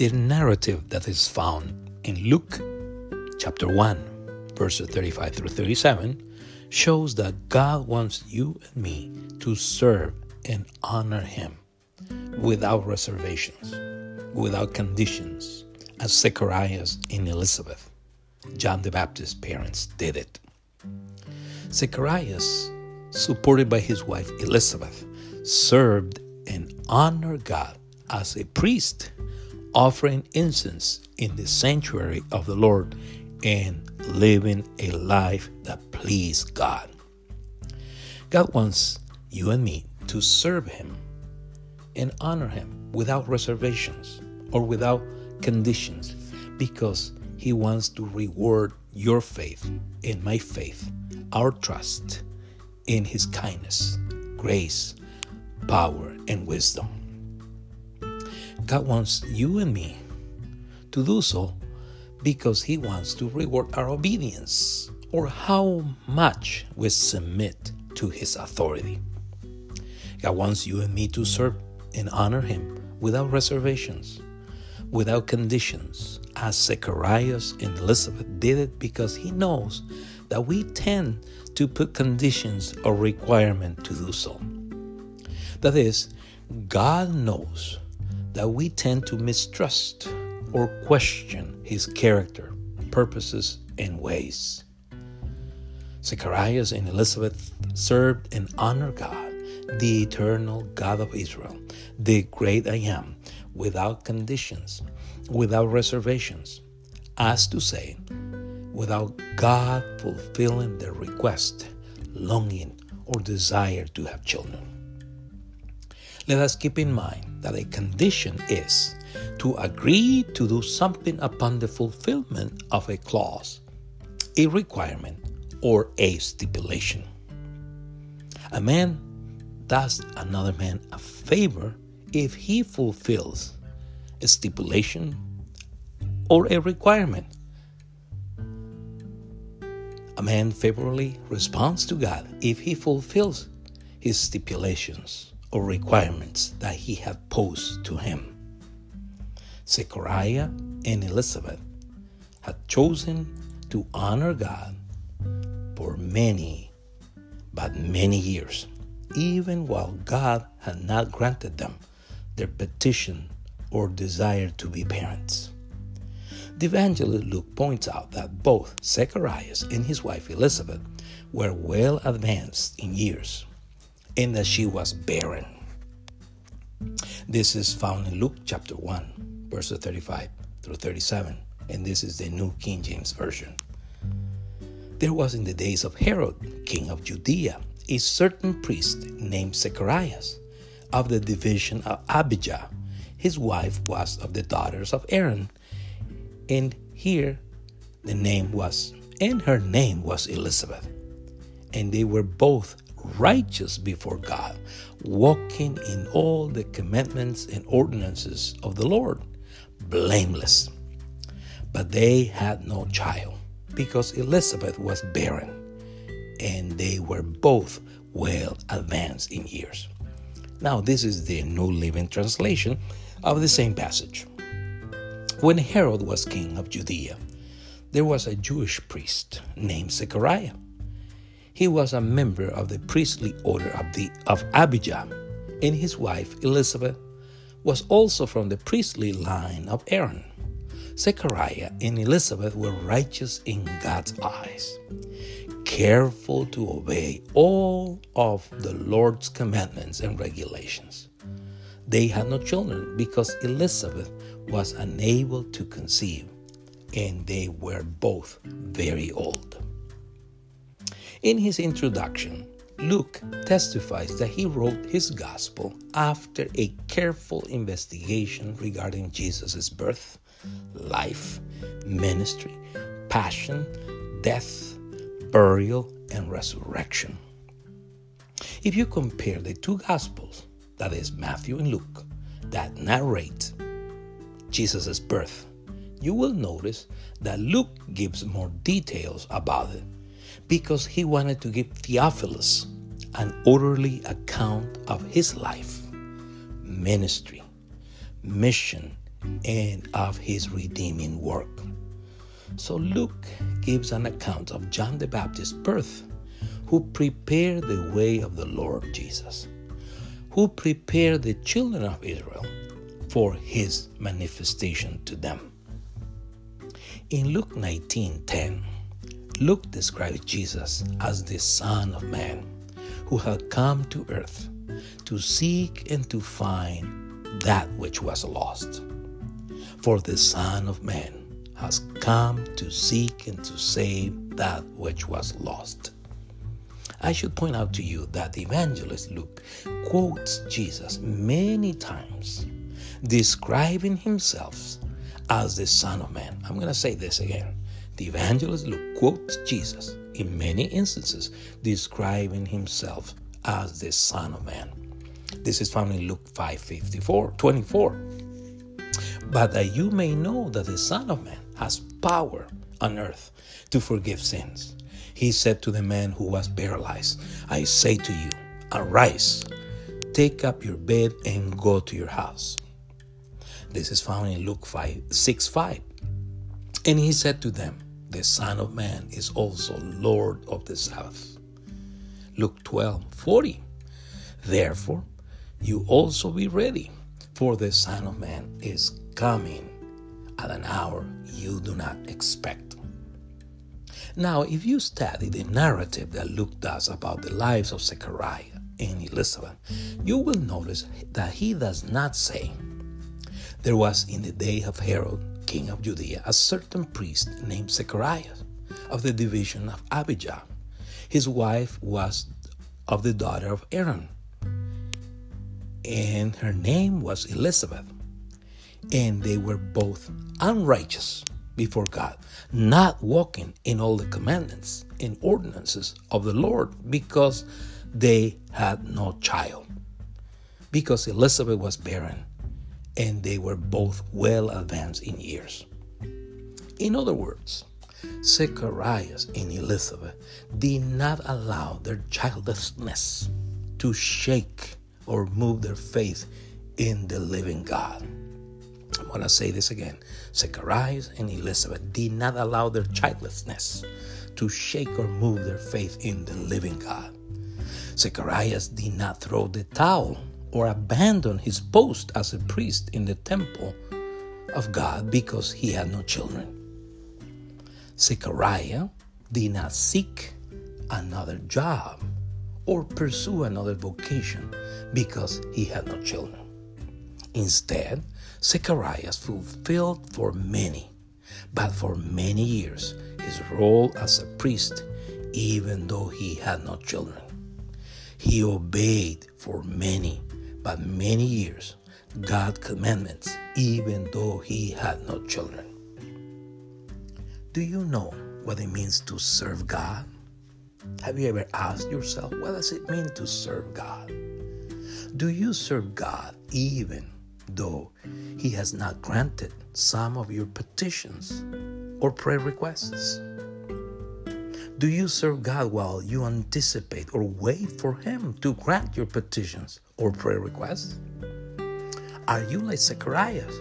The narrative that is found in Luke chapter 1, verses 35 through 37, shows that God wants you and me to serve and honor Him without reservations, without conditions, as Zacharias and Elizabeth, John the Baptist's parents, did it. Zacharias, supported by his wife Elizabeth, served and honored God as a priest, offering incense in the sanctuary of the Lord and living a life that pleased God. God wants you and me to serve Him and honor Him without reservations or without conditions because He wants to reward your faith and my faith, our trust in His kindness, grace, power, and wisdom. God wants you and me to do so because He wants to reward our obedience or how much we submit to His authority. God wants you and me to serve and honor Him without reservations, without conditions, as Zacharias and Elizabeth did it because He knows that we tend to put conditions or requirement to do so. That is, God knows that we tend to mistrust or question his character, purposes, and ways. Zacharias and Elizabeth served and honored God, the eternal God of Israel, the great I am, without conditions, without reservations, as to say, without God fulfilling their request, longing, or desire to have children. Let us keep in mind that a condition is to agree to do something upon the fulfillment of a clause, a requirement, or a stipulation. A man does another man a favor if he fulfills a stipulation or a requirement. A man favorably responds to God if he fulfills his stipulations or requirements that he had posed to him. Zechariah and Elizabeth had chosen to honor God for many, but many years, even while God had not granted them their petition or desire to be parents. The evangelist Luke points out that both Zacharias and his wife Elizabeth were well advanced in years and that she was barren. This is found in Luke chapter 1, verses 35 through 37, and this is the New King James Version. There was in the days of Herod, king of Judea, a certain priest named Zacharias of the division of Abijah. His wife was of the daughters of Aaron, and here the name was, and her name was Elizabeth. And they were both righteous before God, walking in all the commandments and ordinances of the Lord, blameless. But they had no child, because Elizabeth was barren, and they were both well advanced in years. Now, this is the New Living Translation of the same passage. When Herod was king of Judea, there was a Jewish priest named Zechariah he was a member of the priestly order of, the, of Abijah, and his wife Elizabeth was also from the priestly line of Aaron. Zechariah and Elizabeth were righteous in God's eyes, careful to obey all of the Lord's commandments and regulations. They had no children because Elizabeth was unable to conceive, and they were both very old. In his introduction, Luke testifies that he wrote his gospel after a careful investigation regarding Jesus' birth, life, ministry, passion, death, burial, and resurrection. If you compare the two gospels, that is Matthew and Luke, that narrate Jesus' birth, you will notice that Luke gives more details about it because he wanted to give Theophilus an orderly account of his life, ministry, mission, and of his redeeming work. So Luke gives an account of John the Baptist's birth, who prepared the way of the Lord Jesus, who prepared the children of Israel for his manifestation to them. In Luke 19:10, Luke describes Jesus as the Son of Man who had come to earth to seek and to find that which was lost. For the Son of Man has come to seek and to save that which was lost. I should point out to you that the evangelist Luke quotes Jesus many times, describing himself as the Son of Man. I'm going to say this again. The evangelist Luke quotes Jesus in many instances, describing himself as the Son of Man. This is found in Luke 5 54, 24. But that you may know that the Son of Man has power on earth to forgive sins. He said to the man who was paralyzed, I say to you, arise, take up your bed, and go to your house. This is found in Luke 5, 6 5. And he said to them, The Son of Man is also Lord of the Sabbath. Luke 12 40. Therefore, you also be ready, for the Son of Man is coming at an hour you do not expect. Now, if you study the narrative that Luke does about the lives of Zechariah and Elizabeth, you will notice that he does not say, There was in the day of Herod, king of Judea, a certain priest named Zechariah of the division of Abijah. His wife was of the daughter of Aaron, and her name was Elizabeth. And they were both unrighteous before God, not walking in all the commandments and ordinances of the Lord because they had no child. Because Elizabeth was barren and they were both well advanced in years. In other words, Zacharias and Elizabeth did not allow their childlessness to shake or move their faith in the living God. I'm going to say this again. Zacharias and Elizabeth did not allow their childlessness to shake or move their faith in the living God. Zacharias did not throw the towel or abandon his post as a priest in the temple of God because he had no children. Zechariah did not seek another job or pursue another vocation because he had no children. Instead, Zechariah fulfilled for many, but for many years, his role as a priest, even though he had no children. He obeyed for many, but many years, God's commandments, even though he had no children. Do you know what it means to serve God? Have you ever asked yourself, what does it mean to serve God? Do you serve God even though He has not granted some of your petitions or prayer requests? Do you serve God while you anticipate or wait for Him to grant your petitions or prayer requests? Are you like Zacharias,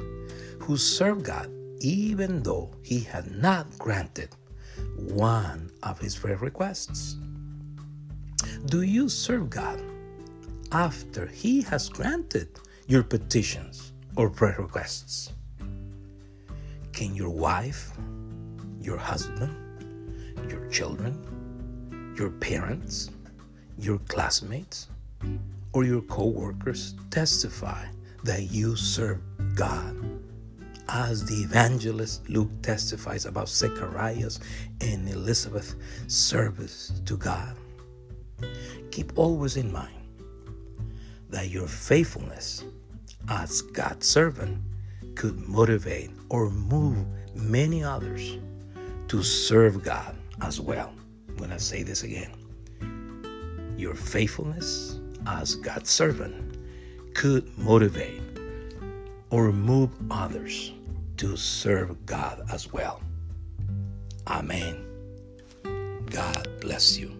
who served God even though he had not granted one of his prayer requests? Do you serve God after he has granted your petitions or prayer requests? Can your wife, your husband, your children, your parents, your classmates, or your co workers testify that you serve God as the evangelist Luke testifies about Zechariah's and Elizabeth's service to God. Keep always in mind that your faithfulness as God's servant could motivate or move many others to serve God as well. When I say this again, your faithfulness as God's servant could motivate or move others to serve God as well. Amen. God bless you.